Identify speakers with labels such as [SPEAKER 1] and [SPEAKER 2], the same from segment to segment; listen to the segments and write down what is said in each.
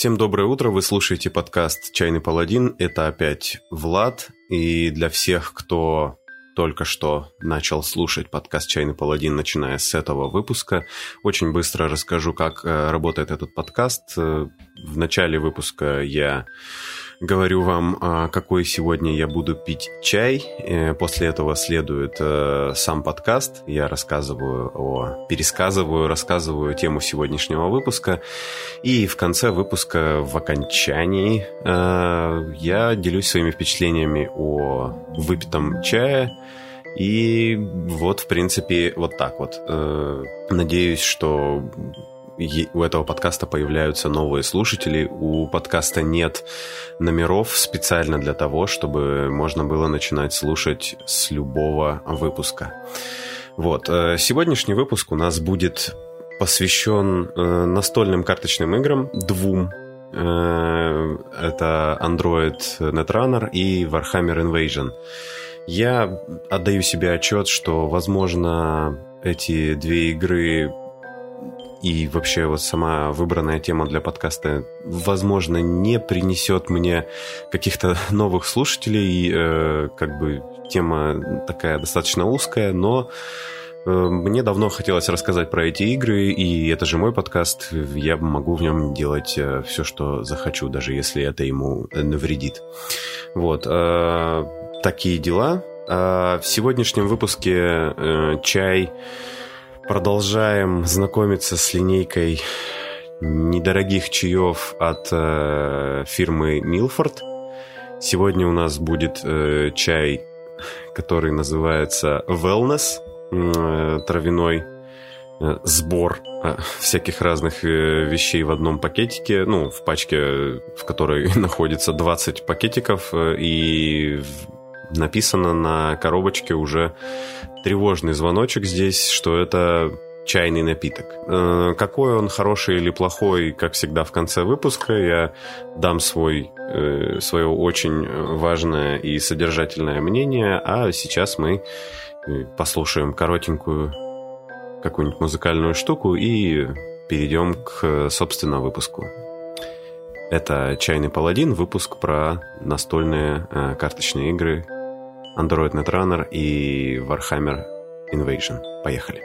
[SPEAKER 1] Всем доброе утро, вы слушаете подкаст «Чайный паладин». Это опять Влад, и для всех, кто только что начал слушать подкаст «Чайный паладин», начиная с этого выпуска, очень быстро расскажу, как э, работает этот подкаст. Э, в начале выпуска я говорю вам, а, какой сегодня я буду пить чай. Э, после этого следует э, сам подкаст. Я рассказываю о... пересказываю, рассказываю тему сегодняшнего выпуска. И в конце выпуска, в окончании, э, я делюсь своими впечатлениями о выпитом чае. И вот, в принципе, вот так вот. Надеюсь, что у этого подкаста появляются новые слушатели. У подкаста нет номеров специально для того, чтобы можно было начинать слушать с любого выпуска. Вот. Э, сегодняшний выпуск у нас будет посвящен э, настольным карточным играм, двум. Э, это Android Netrunner и Warhammer Invasion. Я отдаю себе отчет, что, возможно, эти две игры и вообще вот сама выбранная тема для подкаста, возможно, не принесет мне каких-то новых слушателей. Э, как бы тема такая достаточно узкая, но э, мне давно хотелось рассказать про эти игры, и это же мой подкаст. Я могу в нем делать э, все, что захочу, даже если это ему навредит. Вот. Э, такие дела. А в сегодняшнем выпуске чай Продолжаем знакомиться с линейкой недорогих чаев от э, фирмы Milford. Сегодня у нас будет э, чай, который называется Wellness, э, травяной э, сбор э, всяких разных э, вещей в одном пакетике, ну, в пачке, в которой находится 20 пакетиков, э, и написано на коробочке уже тревожный звоночек здесь, что это чайный напиток. Э, какой он хороший или плохой, как всегда в конце выпуска, я дам свой, э, свое очень важное и содержательное мнение, а сейчас мы э, послушаем коротенькую какую-нибудь музыкальную штуку и перейдем к, собственно, выпуску. Это «Чайный паладин», выпуск про настольные карточные игры Android Netrunner и Warhammer Invasion. Поехали.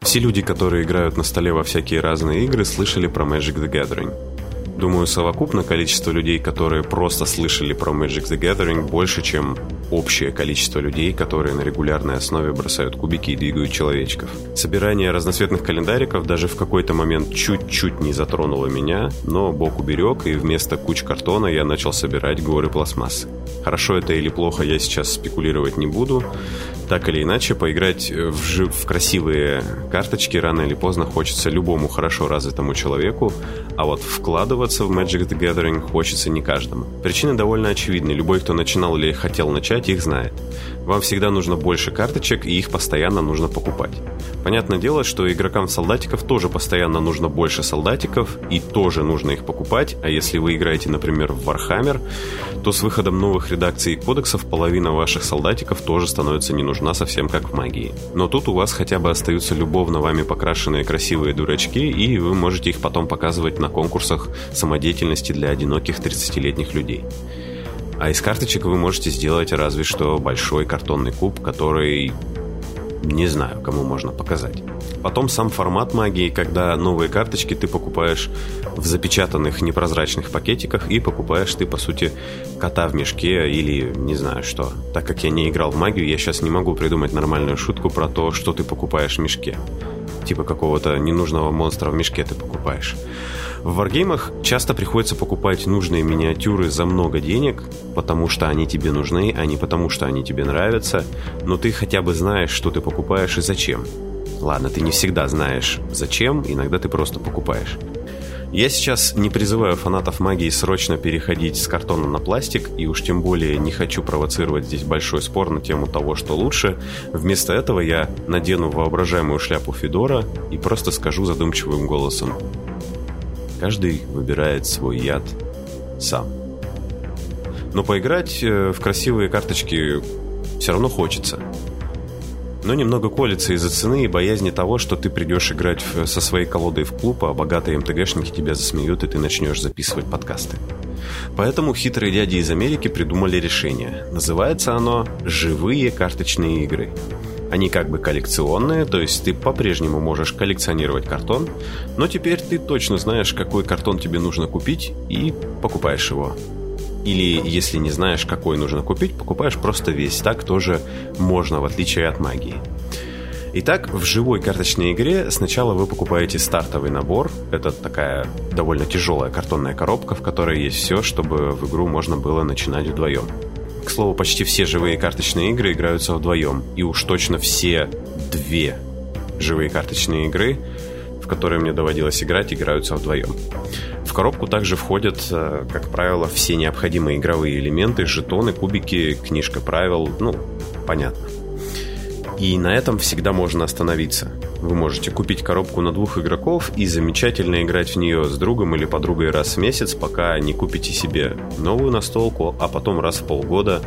[SPEAKER 1] Все люди, которые играют на столе во всякие разные игры, слышали про Magic the Gathering. Думаю, совокупно количество людей, которые просто слышали про Magic the Gathering, больше, чем общее количество людей, которые на регулярной основе бросают кубики и двигают человечков. Собирание разноцветных календариков даже в какой-то момент чуть-чуть не затронуло меня, но бог уберег, и вместо куч картона я начал собирать горы пластмассы. Хорошо это или плохо, я сейчас спекулировать не буду. Так или иначе, поиграть в, жив, в красивые карточки рано или поздно хочется любому хорошо развитому человеку, а вот вкладываться в Magic the Gathering хочется не каждому. Причины довольно очевидны. Любой, кто начинал или хотел начать, их знает. Вам всегда нужно больше карточек, и их постоянно нужно покупать. Понятное дело, что игрокам солдатиков тоже постоянно нужно больше солдатиков, и тоже нужно их покупать, а если вы играете, например, в Warhammer, то с выходом новых редакций и кодексов половина ваших солдатиков тоже становится не нужна совсем как в магии. Но тут у вас хотя бы остаются любовно вами покрашенные красивые дурачки, и вы можете их потом показывать на конкурсах самодеятельности для одиноких 30-летних людей. А из карточек вы можете сделать разве что большой картонный куб, который не знаю, кому можно показать. Потом сам формат магии, когда новые карточки ты покупаешь в запечатанных непрозрачных пакетиках и покупаешь ты, по сути, кота в мешке или не знаю что. Так как я не играл в магию, я сейчас не могу придумать нормальную шутку про то, что ты покупаешь в мешке. Типа какого-то ненужного монстра в мешке ты покупаешь. В варгеймах часто приходится покупать нужные миниатюры за много денег, потому что они тебе нужны, а не потому что они тебе нравятся, но ты хотя бы знаешь, что ты покупаешь и зачем. Ладно, ты не всегда знаешь зачем, иногда ты просто покупаешь. Я сейчас не призываю фанатов магии срочно переходить с картона на пластик, и уж тем более не хочу провоцировать здесь большой спор на тему того, что лучше. Вместо этого я надену воображаемую шляпу Федора и просто скажу задумчивым голосом. Каждый выбирает свой яд сам. Но поиграть э, в красивые карточки все равно хочется. Но немного колется из-за цены и боязни того, что ты придешь играть со своей колодой в клуб, а богатые МТГшники тебя засмеют, и ты начнешь записывать подкасты. Поэтому хитрые дяди из Америки придумали решение. Называется оно «Живые карточные игры». Они как бы коллекционные, то есть ты по-прежнему можешь коллекционировать картон, но теперь ты точно знаешь, какой картон тебе нужно купить и покупаешь его. Или, если не знаешь, какой нужно купить, покупаешь просто весь. Так тоже можно, в отличие от магии. Итак, в живой карточной игре сначала вы покупаете стартовый набор. Это такая довольно тяжелая картонная коробка, в которой есть все, чтобы в игру можно было начинать вдвоем. К слову, почти все живые карточные игры играются вдвоем. И уж точно все две живые карточные игры, в которые мне доводилось играть, играются вдвоем. В коробку также входят, э, как правило, все необходимые игровые элементы, жетоны, кубики, книжка правил, ну, понятно. И на этом всегда можно остановиться. Вы можете купить коробку на двух игроков и замечательно играть в нее с другом или подругой раз в месяц, пока не купите себе новую настолку, а потом раз в полгода,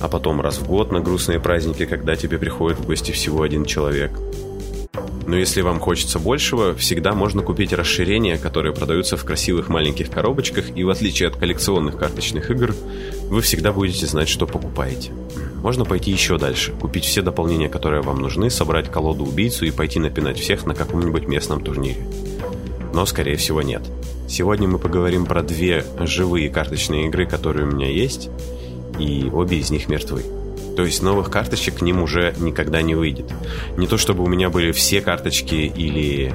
[SPEAKER 1] а потом раз в год на грустные праздники, когда тебе приходит в гости всего один человек. Но если вам хочется большего, всегда можно купить расширения, которые продаются в красивых маленьких коробочках, и в отличие от коллекционных карточных игр, вы всегда будете знать, что покупаете. Можно пойти еще дальше, купить все дополнения, которые вам нужны, собрать колоду-убийцу и пойти напинать всех на каком-нибудь местном турнире. Но, скорее всего, нет. Сегодня мы поговорим про две живые карточные игры, которые у меня есть, и обе из них мертвы. То есть новых карточек к ним уже никогда не выйдет. Не то чтобы у меня были все карточки или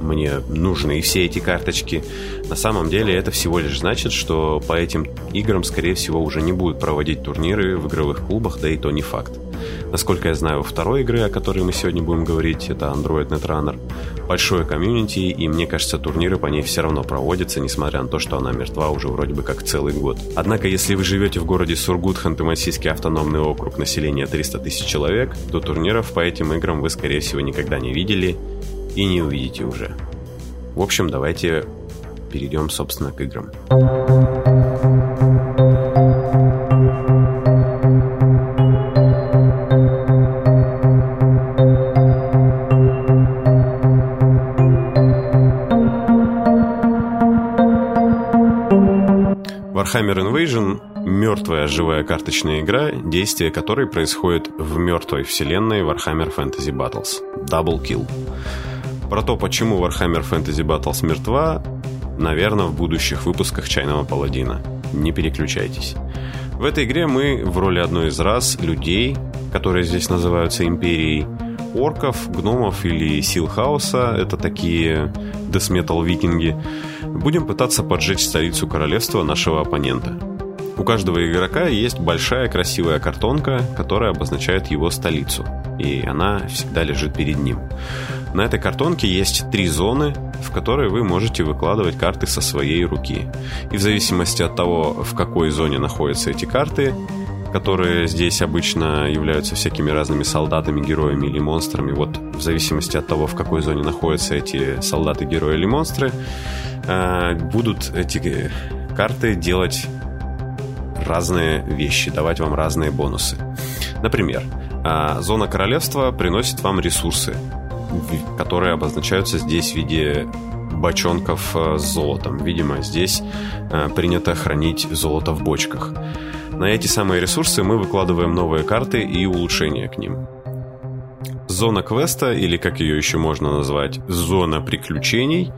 [SPEAKER 1] мне нужны все эти карточки. На самом деле это всего лишь значит, что по этим играм, скорее всего, уже не будут проводить турниры в игровых клубах, да и то не факт. Насколько я знаю, у второй игры, о которой мы сегодня будем говорить, это Android Netrunner, большое комьюнити, и мне кажется, турниры по ней все равно проводятся, несмотря на то, что она мертва уже вроде бы как целый год. Однако, если вы живете в городе Сургут, Ханты-Мансийский автономный округ, населения 300 тысяч человек, то турниров по этим играм вы, скорее всего, никогда не видели, и не увидите уже. В общем, давайте перейдем, собственно, к играм. Warhammer Invasion – мертвая живая карточная игра, действие которой происходит в мертвой вселенной Warhammer Fantasy Battles – Double Kill. Про то, почему Warhammer Fantasy Battles мертва, наверное, в будущих выпусках «Чайного паладина». Не переключайтесь. В этой игре мы в роли одной из рас людей, которые здесь называются Империей, орков, гномов или сил хаоса, это такие десметал викинги, будем пытаться поджечь столицу королевства нашего оппонента. У каждого игрока есть большая красивая картонка, которая обозначает его столицу, и она всегда лежит перед ним. На этой картонке есть три зоны, в которые вы можете выкладывать карты со своей руки. И в зависимости от того, в какой зоне находятся эти карты, которые здесь обычно являются всякими разными солдатами, героями или монстрами, вот в зависимости от того, в какой зоне находятся эти солдаты, герои или монстры, э, будут эти карты делать разные вещи, давать вам разные бонусы. Например, э, зона королевства приносит вам ресурсы, которые обозначаются здесь в виде бочонков э, с золотом. Видимо, здесь принято хранить золото в бочках. На эти самые ресурсы мы выкладываем новые карты и улучшения к ним. Зона квеста, или как ее еще можно назвать, зона приключений,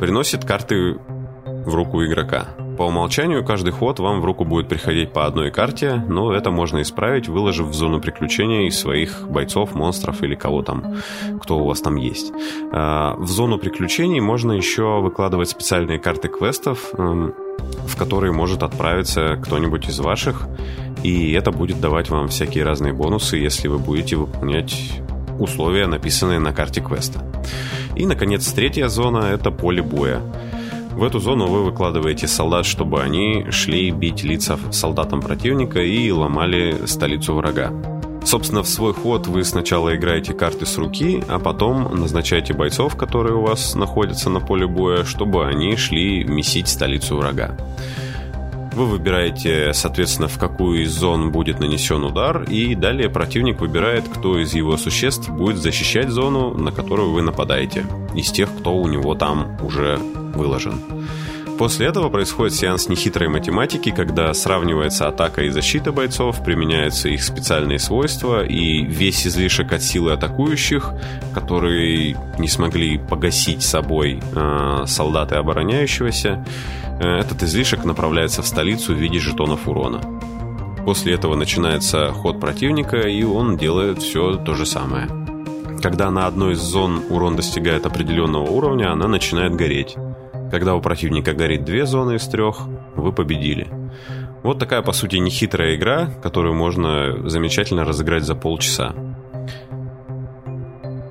[SPEAKER 1] приносит карты в руку игрока. По умолчанию каждый ход вам в руку будет приходить по одной карте, но это можно исправить, выложив в зону приключений своих бойцов, монстров или кого там, кто у вас там есть. А, в зону приключений можно еще выкладывать специальные карты квестов, эм, в которые может отправиться кто-нибудь из ваших, и это будет давать вам всякие разные бонусы, если вы будете выполнять условия, написанные на карте квеста. И, наконец, третья зона — это поле боя. В эту зону вы выкладываете солдат, чтобы они шли бить лица солдатам противника и ломали столицу врага. Собственно, в свой ход вы сначала играете карты с руки, а потом назначаете бойцов, которые у вас находятся на поле боя, чтобы они шли месить столицу врага. Вы выбираете, соответственно, в какую из зон будет нанесен удар, и далее противник выбирает, кто из его существ будет защищать зону, на которую вы нападаете, из тех, кто у него там уже выложен. После этого происходит сеанс нехитрой математики, когда сравнивается атака и защита бойцов, применяются их специальные свойства, и весь излишек от силы атакующих, которые не смогли погасить собой э, солдаты обороняющегося, э, этот излишек направляется в столицу в виде жетонов урона. После этого начинается ход противника, и он делает все то же самое. Когда на одной из зон урон достигает определенного уровня, она начинает гореть. Когда у противника горит две зоны из трех, вы победили. Вот такая, по сути, нехитрая игра, которую можно замечательно разыграть за полчаса.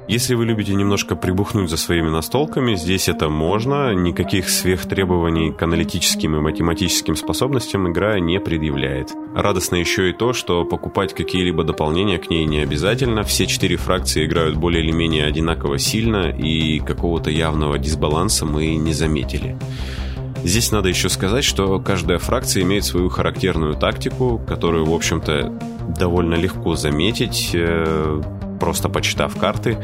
[SPEAKER 1] Если вы любите немножко прибухнуть за своими настолками, здесь это можно. Никаких сверхтребований к аналитическим и математическим способностям игра не предъявляет. Радостно еще и то, что покупать какие-либо дополнения к ней не обязательно. Все четыре фракции играют более или менее одинаково сильно, и какого-то явного дисбаланса мы не заметили. Здесь надо еще сказать, что каждая фракция имеет свою характерную тактику, которую, в общем-то, довольно легко заметить э, просто почитав карты,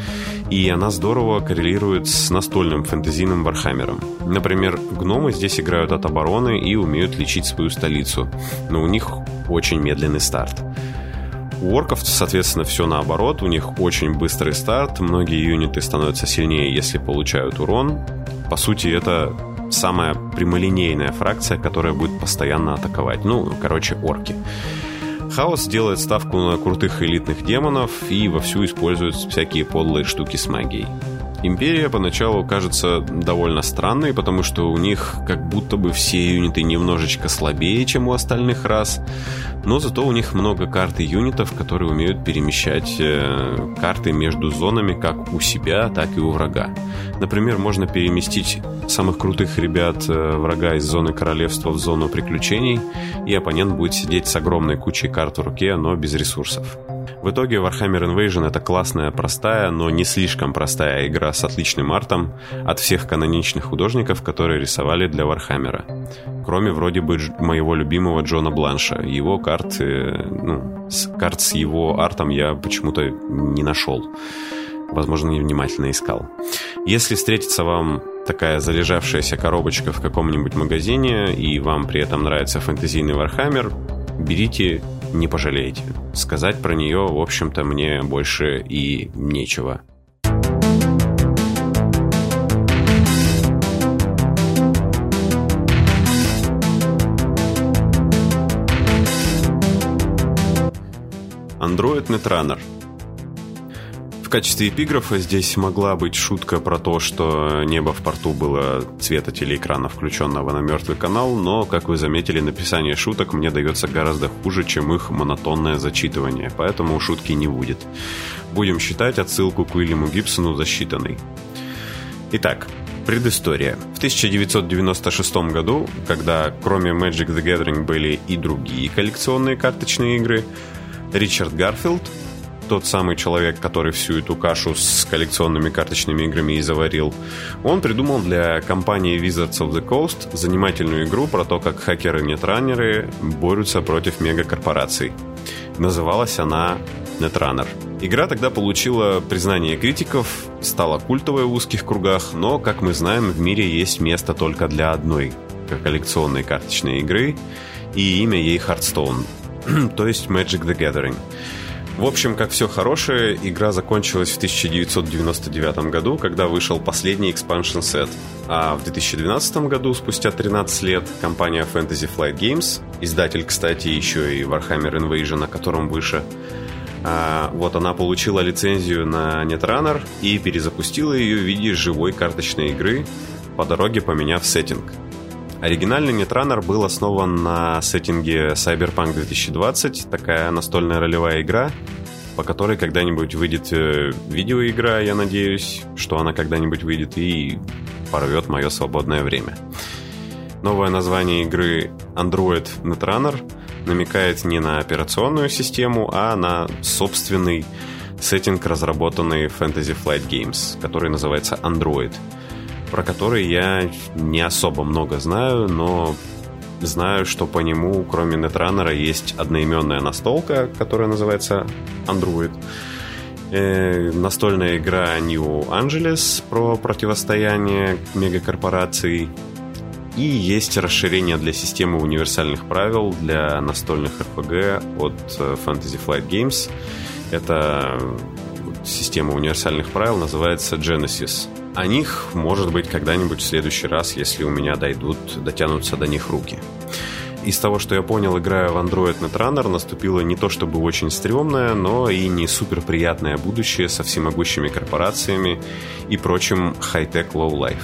[SPEAKER 1] и она здорово коррелирует с настольным фэнтезийным Вархаммером. Например, гномы здесь играют от обороны и умеют лечить свою столицу, но у них очень медленный старт. У орков, соответственно, все наоборот, у них очень быстрый старт, многие юниты становятся сильнее, если получают урон. По сути, это самая прямолинейная фракция, которая будет постоянно атаковать. Ну, короче, орки. Хаос делает ставку на крутых элитных демонов и вовсю использует всякие подлые штуки с магией. Империя поначалу кажется довольно странной, потому что у них как будто бы все юниты немножечко слабее, чем у остальных рас, но зато у них много карт и юнитов, которые умеют перемещать э, карты между зонами как у себя, так и у врага. Например, можно переместить самых крутых ребят э, врага из зоны королевства в зону приключений, и оппонент будет сидеть с огромной кучей карт в руке, но без ресурсов. В итоге Warhammer Invasion это классная, простая, но не слишком простая игра с отличным артом от всех каноничных художников, которые рисовали для Warhammer. Кроме вроде бы моего любимого Джона Бланша. Его карт, ну, карт с его артом я почему-то не нашел. Возможно, невнимательно искал. Если встретится вам такая залежавшаяся коробочка в каком-нибудь магазине, и вам при этом нравится фэнтезийный Warhammer, берите не пожалеете. Сказать про нее, в общем-то, мне больше и нечего. Android Netrunner – качестве эпиграфа здесь могла быть шутка про то, что небо в порту было цвета телеэкрана, включенного на мертвый канал, но, как вы заметили, написание шуток мне дается гораздо хуже, чем их монотонное зачитывание, поэтому шутки не будет. Будем считать отсылку к Уильяму Гибсону засчитанной. Итак, Предыстория. В 1996 году, когда кроме Magic the Gathering были и другие коллекционные карточные игры, Ричард Гарфилд, тот самый человек, который всю эту кашу с коллекционными карточными играми и заварил, он придумал для компании Wizards of the Coast занимательную игру про то, как хакеры-нетранеры борются против мегакорпораций. Называлась она Netrunner. Игра тогда получила признание критиков, стала культовой в узких кругах, но, как мы знаем, в мире есть место только для одной коллекционной карточной игры, и имя ей Hearthstone, то есть Magic the Gathering. В общем, как все хорошее, игра закончилась в 1999 году, когда вышел последний expansion set. А в 2012 году, спустя 13 лет, компания Fantasy Flight Games, издатель, кстати, еще и Warhammer Invasion, на котором выше, а, вот она получила лицензию на Netrunner и перезапустила ее в виде живой карточной игры, по дороге поменяв сеттинг – Оригинальный Netrunner был основан на сеттинге Cyberpunk 2020, такая настольная ролевая игра, по которой когда-нибудь выйдет э, видеоигра, я надеюсь, что она когда-нибудь выйдет и порвет мое свободное время. Новое название игры Android Netrunner намекает не на операционную систему, а на собственный сеттинг, разработанный Fantasy Flight Games, который называется Android, про который я не особо много знаю, но знаю, что по нему, кроме Netrunner, есть одноименная настолка, которая называется Android. Э, настольная игра New Angeles про противостояние мегакорпораций. И есть расширение для системы универсальных правил для настольных RPG от э, Fantasy Flight Games. Это система универсальных правил называется Genesis. О них, может быть, когда-нибудь в следующий раз, если у меня дойдут, дотянутся до них руки. Из того, что я понял, играя в Android Netrunner, наступило не то чтобы очень стрёмное, но и не супер приятное будущее со всемогущими корпорациями и прочим хай-тек low-life.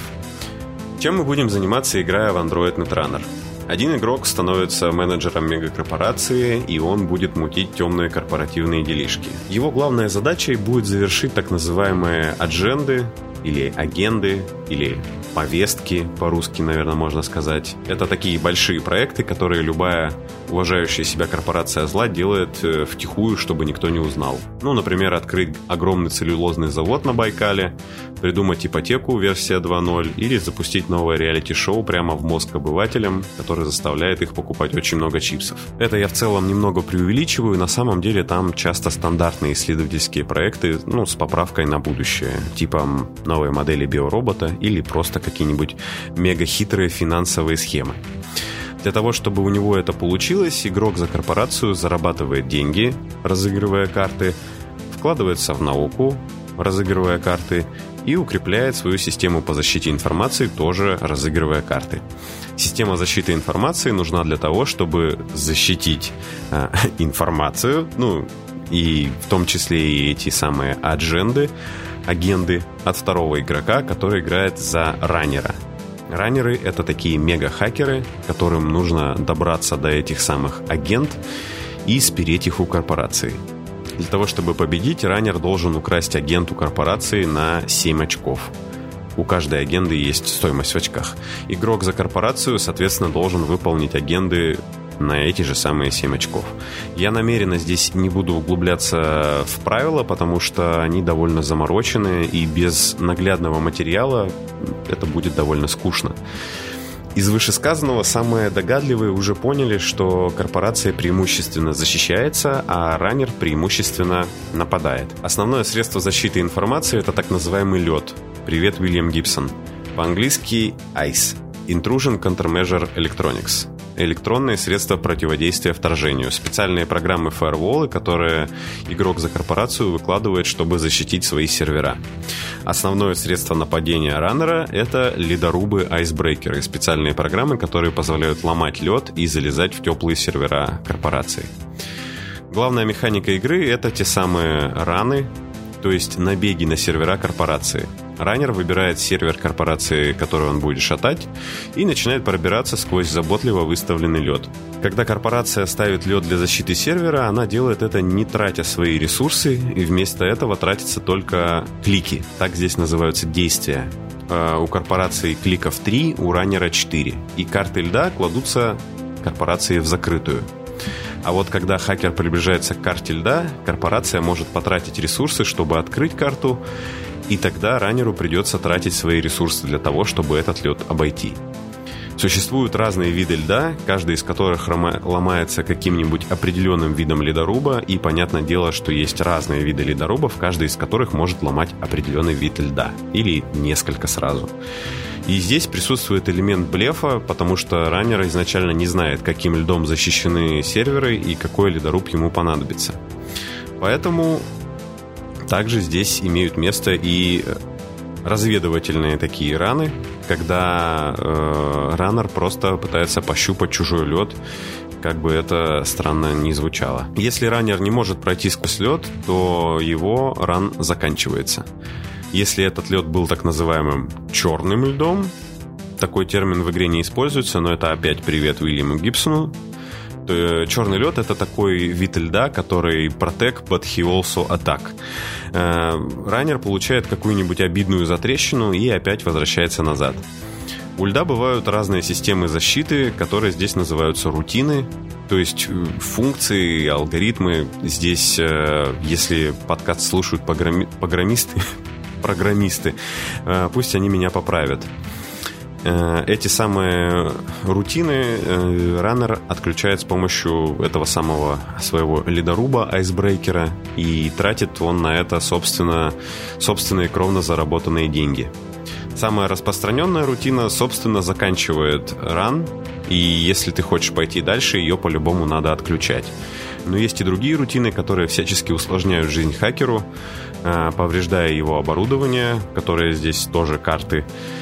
[SPEAKER 1] Чем мы будем заниматься, играя в Android Netrunner? Один игрок становится менеджером мегакорпорации, и он будет мутить темные корпоративные делишки. Его главной задачей будет завершить так называемые адженды, или агенды, или повестки, по-русски, наверное, можно сказать. Это такие большие проекты, которые любая уважающая себя корпорация зла делает э, втихую, чтобы никто не узнал. Ну, например, открыть огромный целлюлозный завод на Байкале, придумать ипотеку версия 2.0 или запустить новое реалити-шоу прямо в мозг обывателям, который заставляет их покупать очень много чипсов. Это я в целом немного преувеличиваю, на самом деле там часто стандартные исследовательские проекты, ну, с поправкой на будущее, типа новые модели биоробота или просто какие-нибудь мега хитрые финансовые схемы. Для того, чтобы у него это получилось, игрок за корпорацию зарабатывает деньги, разыгрывая карты, вкладывается в науку, разыгрывая карты, и укрепляет свою систему по защите информации, тоже разыгрывая карты. Система защиты информации нужна для того, чтобы защитить э, информацию, ну, и в том числе и эти самые адженды, агенды от второго игрока, который играет за раннера – Раннеры — это такие мега-хакеры, которым нужно добраться до этих самых агент и спереть их у корпорации. Для того, чтобы победить, раннер должен украсть агенту корпорации на 7 очков. У каждой агенды есть стоимость в очках. Игрок за корпорацию, соответственно, должен выполнить агенды на эти же самые 7 очков. Я намеренно здесь не буду углубляться в правила, потому что они довольно заморочены, и без наглядного материала это будет довольно скучно. Из вышесказанного самые догадливые уже поняли, что корпорация преимущественно защищается, а раннер преимущественно нападает. Основное средство защиты информации – это так называемый лед. Привет, Уильям Гибсон. По-английски ICE – Intrusion Countermeasure Electronics электронные средства противодействия вторжению, специальные программы фаерволы, которые игрок за корпорацию выкладывает, чтобы защитить свои сервера. Основное средство нападения раннера — это ледорубы-айсбрейкеры, специальные программы, которые позволяют ломать лед и залезать в теплые сервера корпорации. Главная механика игры — это те самые раны, то есть набеги на сервера корпорации. Раннер выбирает сервер корпорации, который он будет шатать, и начинает пробираться сквозь заботливо выставленный лед. Когда корпорация ставит лед для защиты сервера, она делает это не тратя свои ресурсы, и вместо этого тратятся только клики. Так здесь называются действия. А у корпорации кликов 3, у раннера 4. И карты льда кладутся корпорации в закрытую. А вот когда хакер приближается к карте льда, корпорация может потратить ресурсы, чтобы открыть карту, и тогда раннеру придется тратить свои ресурсы для того, чтобы этот лед обойти. Существуют разные виды льда, каждый из которых ломается каким-нибудь определенным видом ледоруба, и понятное дело, что есть разные виды ледорубов, каждый из которых может ломать определенный вид льда, или несколько сразу. И здесь присутствует элемент блефа, потому что раннер изначально не знает, каким льдом защищены серверы и какой ледоруб ему понадобится. Поэтому также здесь имеют место и разведывательные такие раны, когда э, раннер просто пытается пощупать чужой лед, как бы это странно не звучало. Если раннер не может пройти сквозь лед, то его ран заканчивается. Если этот лед был так называемым черным льдом, такой термин в игре не используется, но это опять привет Уильяму Гибсону. Э, черный лед это такой вид льда, который protect, but he also attack. Э, раннер получает какую-нибудь обидную затрещину и опять возвращается назад. У льда бывают разные системы защиты, которые здесь называются рутины, то есть э, функции, алгоритмы. Здесь, э, если подкаст слушают программисты, программисты, э, пусть они меня поправят. Эти самые рутины раннер отключает с помощью этого самого своего ледоруба, айсбрейкера, и тратит он на это, собственно, собственные кровно заработанные деньги. Самая распространенная рутина, собственно, заканчивает ран, и если ты хочешь пойти дальше, ее по-любому надо отключать. Но есть и другие рутины, которые всячески усложняют жизнь хакеру, э, повреждая его оборудование, которые здесь тоже карты, э,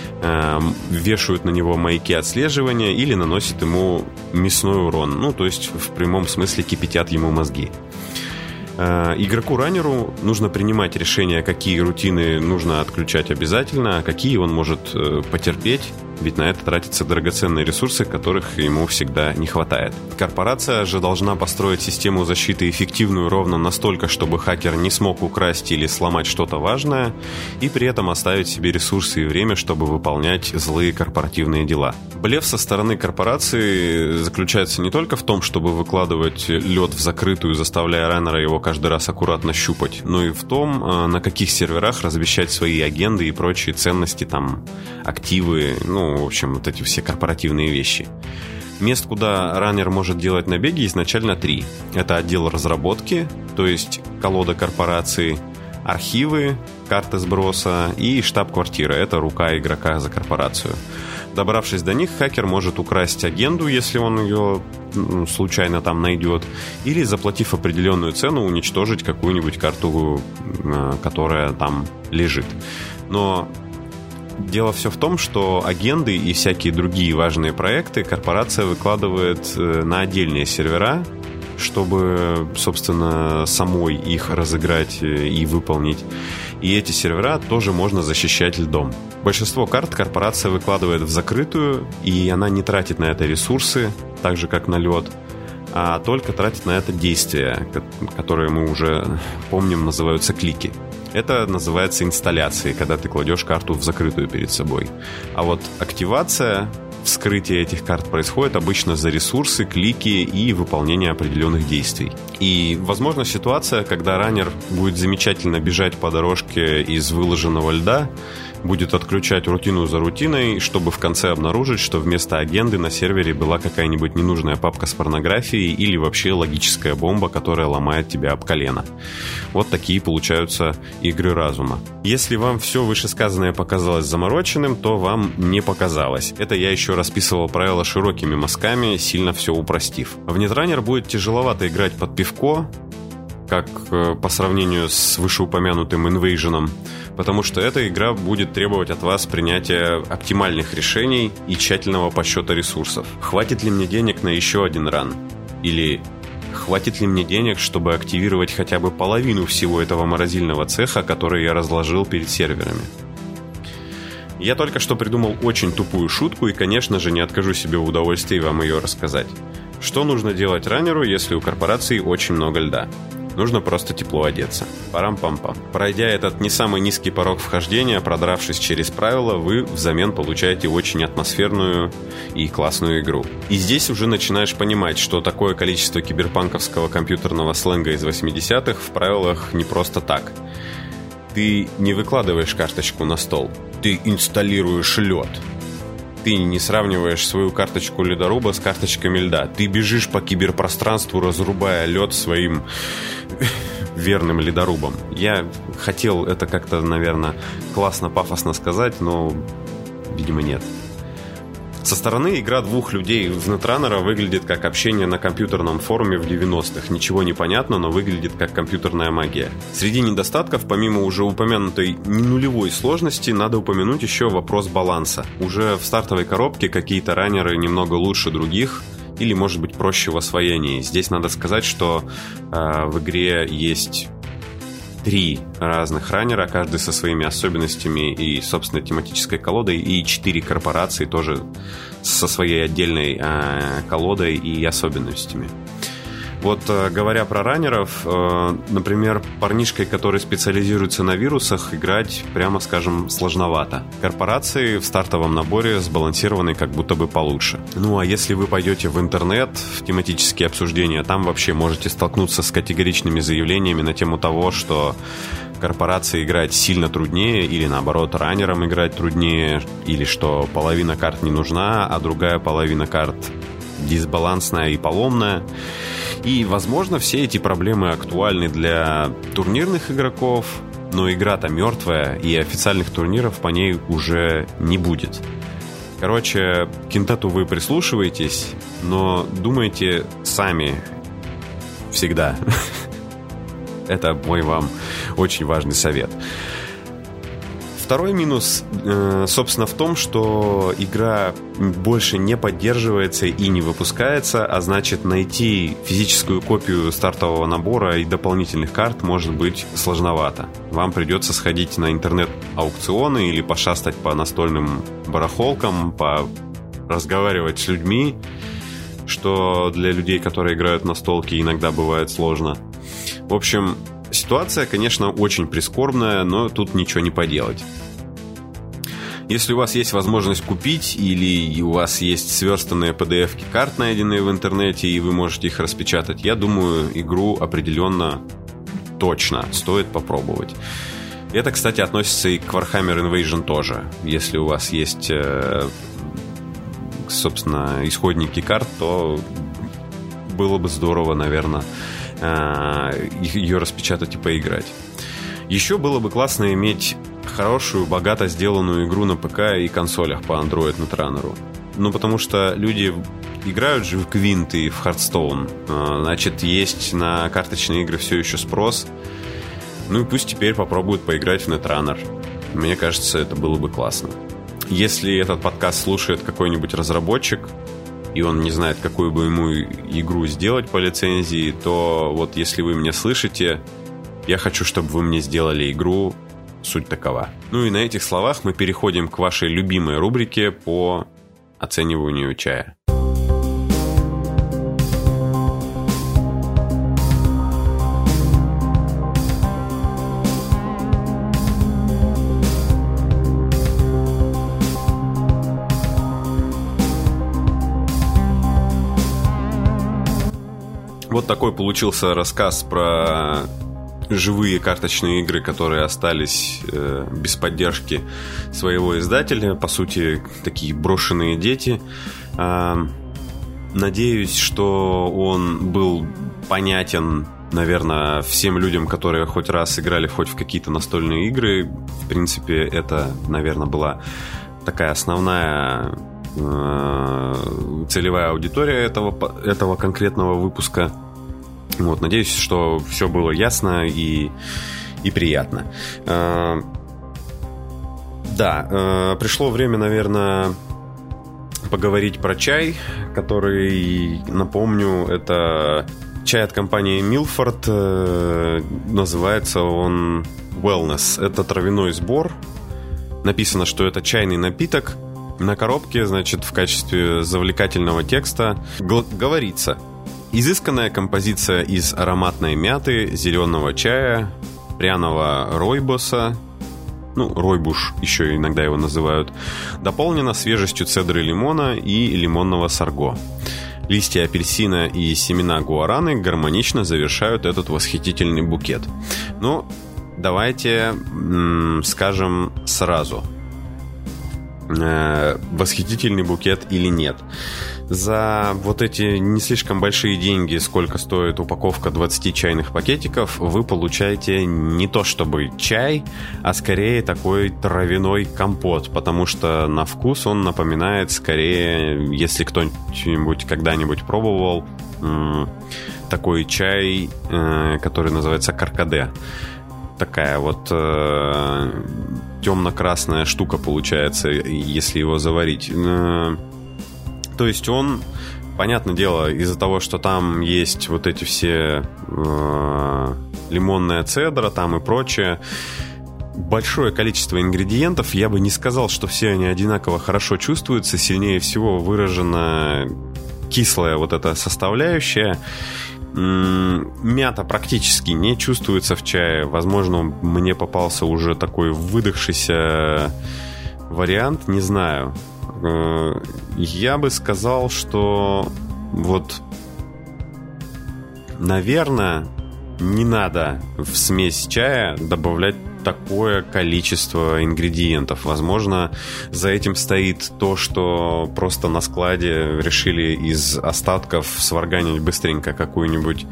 [SPEAKER 1] вешают на него маяки отслеживания или наносят ему мясной урон. Ну, то есть в прямом смысле кипятят ему мозги. Э, игроку-раннеру нужно принимать решение, какие рутины нужно отключать обязательно, а какие он может э, потерпеть ведь на это тратятся драгоценные ресурсы, которых ему всегда не хватает. Корпорация же должна построить систему защиты эффективную ровно настолько, чтобы хакер не смог украсть или сломать что-то важное, и при этом оставить себе ресурсы и время, чтобы выполнять злые корпоративные дела. Блеф со стороны корпорации заключается не только в том, чтобы выкладывать лед в закрытую, заставляя раннера его каждый раз аккуратно щупать, но и в том, э, на каких серверах размещать свои агенды и прочие ценности, там, активы, ну, в общем, вот эти все корпоративные вещи. Мест, куда раннер может делать набеги, изначально три. Это отдел разработки, то есть колода корпорации, архивы, карты сброса и штаб-квартира. Это рука игрока за корпорацию. Добравшись до них, хакер может украсть агенду, если он ее ну, случайно там найдет, или, заплатив определенную цену, уничтожить какую-нибудь карту, которая там лежит. Но Дело все в том, что агенды и всякие другие важные проекты корпорация выкладывает э, на отдельные сервера, чтобы, собственно, самой их разыграть э, и выполнить. И эти сервера тоже можно защищать льдом. Большинство карт корпорация выкладывает в закрытую, и она не тратит на это ресурсы, так же как на лед, а только тратит на это действия, которые мы уже помним называются клики. Это называется инсталляцией, когда ты кладешь карту в закрытую перед собой. А вот активация, вскрытие этих карт происходит обычно за ресурсы, клики и выполнение определенных действий. И, возможно, ситуация, когда раннер будет замечательно бежать по дорожке из выложенного льда, будет отключать рутину за рутиной, чтобы в конце обнаружить, что вместо агенды на сервере была какая-нибудь ненужная папка с порнографией или вообще логическая бомба, которая ломает тебя об колено. Вот такие получаются игры разума. Если вам все вышесказанное показалось замороченным, то вам не показалось. Это я еще расписывал правила широкими мазками, сильно все упростив. В Нетранер будет тяжеловато играть под пивко, как э, по сравнению с вышеупомянутым Invasion, потому что эта игра будет требовать от вас принятия оптимальных решений и тщательного подсчета ресурсов. Хватит ли мне денег на еще один ран? Или хватит ли мне денег, чтобы активировать хотя бы половину всего этого морозильного цеха, который я разложил перед серверами? Я только что придумал очень тупую шутку и, конечно же, не откажу себе в удовольствии вам ее рассказать. Что нужно делать раннеру, если у корпорации очень много льда? Нужно просто тепло одеться. Парам-пам-пам. Пройдя этот не самый низкий порог вхождения, продравшись через правила, вы взамен получаете очень атмосферную и классную игру. И здесь уже начинаешь понимать, что такое количество киберпанковского компьютерного сленга из 80-х в правилах не просто так. Ты не выкладываешь карточку на стол, ты инсталируешь лед ты не сравниваешь свою карточку ледоруба с карточками льда. Ты бежишь по киберпространству, разрубая лед своим верным ледорубом. Я хотел это как-то, наверное, классно, пафосно сказать, но, видимо, нет. Со стороны игра двух людей в Нетранера выглядит как общение на компьютерном форуме в 90-х. Ничего не понятно, но выглядит как компьютерная магия. Среди недостатков, помимо уже упомянутой не нулевой сложности, надо упомянуть еще вопрос баланса. Уже в стартовой коробке какие-то раннеры немного лучше других, или может быть проще в освоении. Здесь надо сказать, что э, в игре есть три разных раннера, каждый со своими особенностями и собственной тематической колодой, и четыре корпорации тоже со своей отдельной э, колодой и особенностями. Вот э, говоря про раннеров, э, например, парнишкой, который специализируется на вирусах, играть, прямо скажем, сложновато. Корпорации в стартовом наборе сбалансированы как будто бы получше. Ну а если вы пойдете в интернет, в тематические обсуждения, там вообще можете столкнуться с категоричными заявлениями на тему того, что корпорации играть сильно труднее, или наоборот, раннерам играть труднее, или что половина карт не нужна, а другая половина карт дисбалансная и поломная. И, возможно, все эти проблемы актуальны для турнирных игроков, но игра-то мертвая, и официальных турниров по ней уже не будет. Короче, к Кентату вы прислушиваетесь, но думайте сами всегда. Это мой вам очень важный совет. Второй минус, э, собственно, в том, что игра больше не поддерживается и не выпускается, а значит найти физическую копию стартового набора и дополнительных карт может быть сложновато. Вам придется сходить на интернет-аукционы или пошастать по настольным барахолкам, по разговаривать с людьми, что для людей, которые играют на столке, иногда бывает сложно. В общем, Ситуация, конечно, очень прискорбная, но тут ничего не поделать. Если у вас есть возможность купить или у вас есть сверстанные PDF-ки карт, найденные в интернете, и вы можете их распечатать, я думаю, игру определенно точно стоит попробовать. Это, кстати, относится и к Warhammer Invasion тоже. Если у вас есть, э, собственно, исходники карт, то было бы здорово, наверное, ее распечатать и поиграть. Еще было бы классно иметь хорошую, богато сделанную игру на ПК и консолях по Android Netrunner. Ну, потому что люди играют же в Квинт и в Hearthstone. Э, значит, есть на карточные игры все еще спрос. Ну и пусть теперь попробуют поиграть в Netrunner. Мне кажется, это было бы классно. Если этот подкаст слушает какой-нибудь разработчик, и он не знает, какую бы ему игру сделать по лицензии, то вот если вы меня слышите, я хочу, чтобы вы мне сделали игру «Суть такова». Ну и на этих словах мы переходим к вашей любимой рубрике по оцениванию чая. Вот такой получился рассказ про живые карточные игры, которые остались э, без поддержки своего издателя. По сути, такие брошенные дети. Э, надеюсь, что он был понятен, наверное, всем людям, которые хоть раз играли хоть в какие-то настольные игры. В принципе, это, наверное, была такая основная Э, целевая аудитория этого, этого конкретного выпуска. Вот, надеюсь, что все было ясно и, и приятно. Э, да, э, пришло время, наверное, поговорить про чай, который, напомню, это чай от компании Milford. Называется он Wellness. Это травяной сбор. Написано, что это чайный напиток – на коробке, значит, в качестве завлекательного текста говорится Изысканная композиция из ароматной мяты, зеленого чая, пряного ройбоса, ну, ройбуш еще иногда его называют, дополнена свежестью цедры лимона и лимонного сарго. Листья апельсина и семена гуараны гармонично завершают этот восхитительный букет. Ну, давайте скажем сразу – э, восхитительный букет или нет. За вот эти не слишком большие деньги, сколько стоит упаковка 20 чайных пакетиков, вы получаете не то чтобы чай, а скорее такой травяной компот, потому что на вкус он напоминает скорее, если кто-нибудь когда-нибудь пробовал, такой чай, э, который называется каркаде такая вот э, темно-красная штука получается, если его заварить. Э, то есть он, понятное дело, из-за того, что там есть вот эти все э, лимонная цедра там и прочее, большое количество ингредиентов. Я бы не сказал, что все они одинаково хорошо чувствуются. Сильнее всего выражена кислая вот эта составляющая. Мята практически не чувствуется в чае. Возможно, мне попался уже такой выдохшийся вариант, не знаю. Э, я бы сказал, что вот, наверное, не надо в смесь чая добавлять такое количество ингредиентов. Возможно, за этим стоит то, что просто на складе решили из остатков сварганить быстренько какую-нибудь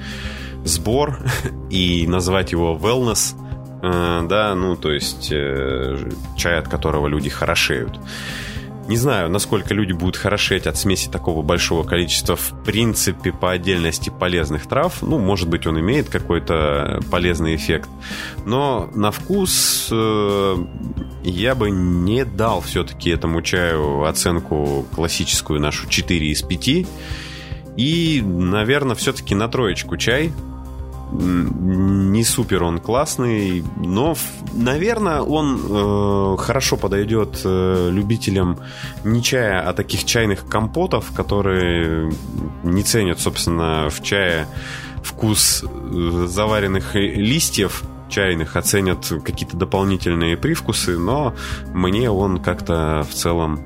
[SPEAKER 1] сбор и назвать его wellness. Э, да, ну, то есть э, чай, от которого люди хорошеют. Не знаю, насколько люди будут хорошеть от смеси такого большого количества, в принципе, по отдельности полезных трав. Ну, может быть, он имеет какой-то полезный эффект. Но на вкус э, я бы не дал все-таки этому чаю оценку классическую нашу 4 из 5. И, наверное, все-таки на троечку чай не супер он классный, но, наверное, он э, хорошо подойдет э, любителям не чая, а таких чайных компотов, которые не ценят, собственно, в чае вкус э, заваренных листьев чайных, оценят а какие-то дополнительные привкусы, но мне он как-то в целом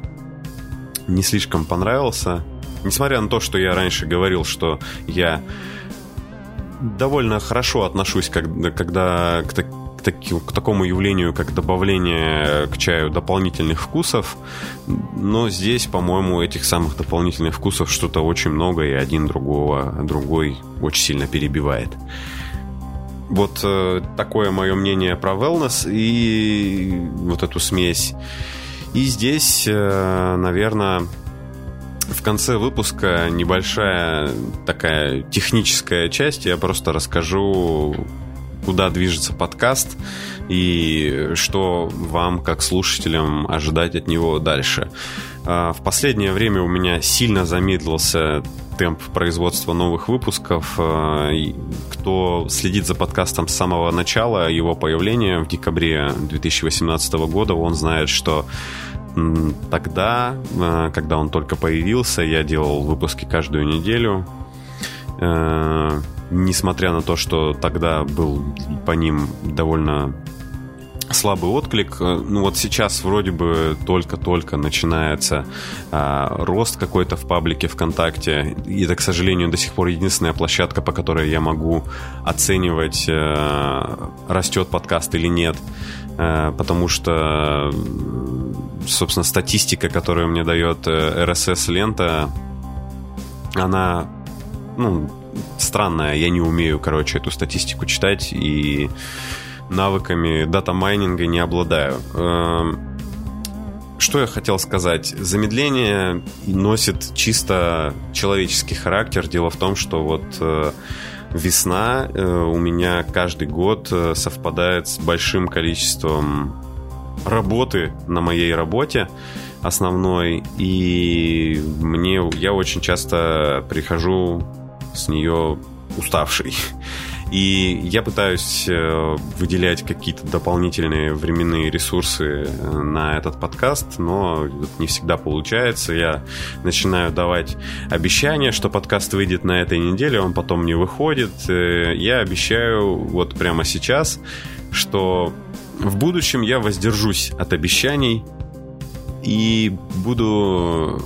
[SPEAKER 1] не слишком понравился. Несмотря на то, что я раньше говорил, что я довольно хорошо отношусь, когда, когда к, к, к такому явлению, как добавление к чаю дополнительных вкусов. Но здесь, по-моему, этих самых дополнительных вкусов что-то очень много, и один другого, другой очень сильно перебивает. Вот э, такое мое мнение про wellness и вот эту смесь. И здесь, э, наверное, в конце выпуска небольшая такая техническая часть. Я просто расскажу, куда движется подкаст и что вам, как слушателям, ожидать от него дальше. А, в последнее время у меня сильно замедлился темп производства новых выпусков. А, кто следит за подкастом с самого начала его появления в декабре 2018 года, он знает, что Тогда, э, когда он только появился, я делал выпуски каждую неделю. Э, несмотря на то, что тогда был по ним довольно слабый отклик. Э, ну вот сейчас вроде бы только-только начинается а, рост какой-то в паблике ВКонтакте. И это, к сожалению, до сих пор единственная площадка, по которой я могу оценивать, а, растет подкаст или нет. А, потому что собственно, статистика, которую мне дает RSS-лента, э, она, ну, странная. Я не умею, короче, эту статистику читать и навыками дата-майнинга не обладаю. Эм, что я хотел сказать? Замедление носит чисто человеческий характер. Дело в том, что вот э, весна э, у меня каждый год совпадает с большим количеством работы на моей работе основной, и мне я очень часто прихожу с нее уставший. И я пытаюсь э, выделять какие-то дополнительные временные ресурсы э, на этот подкаст, но не всегда получается. Я начинаю давать обещания, что подкаст выйдет на этой неделе, он потом не выходит. Э, я обещаю вот прямо сейчас, что в будущем я воздержусь от обещаний и буду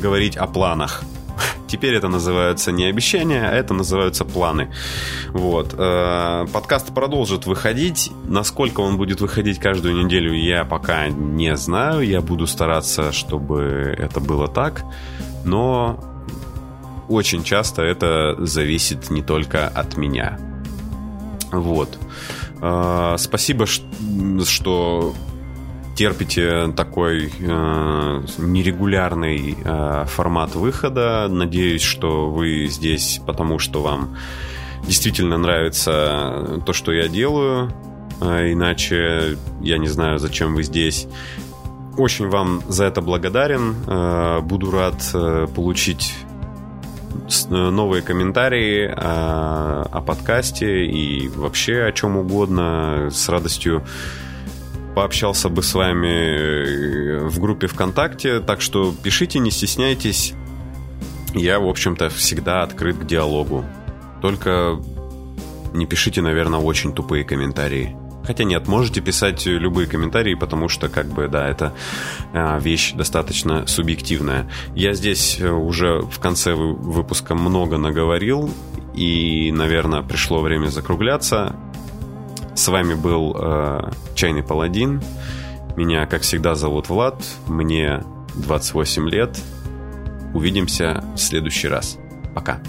[SPEAKER 1] говорить о планах. Теперь это называется не обещания, а это называются планы. Вот. Э, подкаст продолжит выходить. Насколько он будет выходить каждую неделю, я пока не знаю. Я буду стараться, чтобы это было так. Но очень часто это зависит не только от меня. Вот. А, спасибо, что терпите такой э, нерегулярный э, формат выхода. Надеюсь, что вы здесь, потому что вам действительно нравится то, что я делаю. А иначе я не знаю, зачем вы здесь. Очень вам за это благодарен. Э, буду рад э, получить Э, новые комментарии о, о подкасте и вообще о чем угодно. С радостью пообщался бы с вами э, в группе ВКонтакте. Так что пишите, не стесняйтесь. Я, в общем-то, всегда открыт к диалогу. Только не пишите, наверное, очень тупые комментарии. Хотя нет, можете писать любые комментарии, потому что, как бы, да, это э, вещь достаточно субъективная. Я здесь э, уже в конце выпуска много наговорил, и, наверное, пришло время закругляться. С вами был э, Чайный Паладин. Меня, как всегда, зовут Влад. Мне 28 лет. Увидимся в следующий раз. Пока.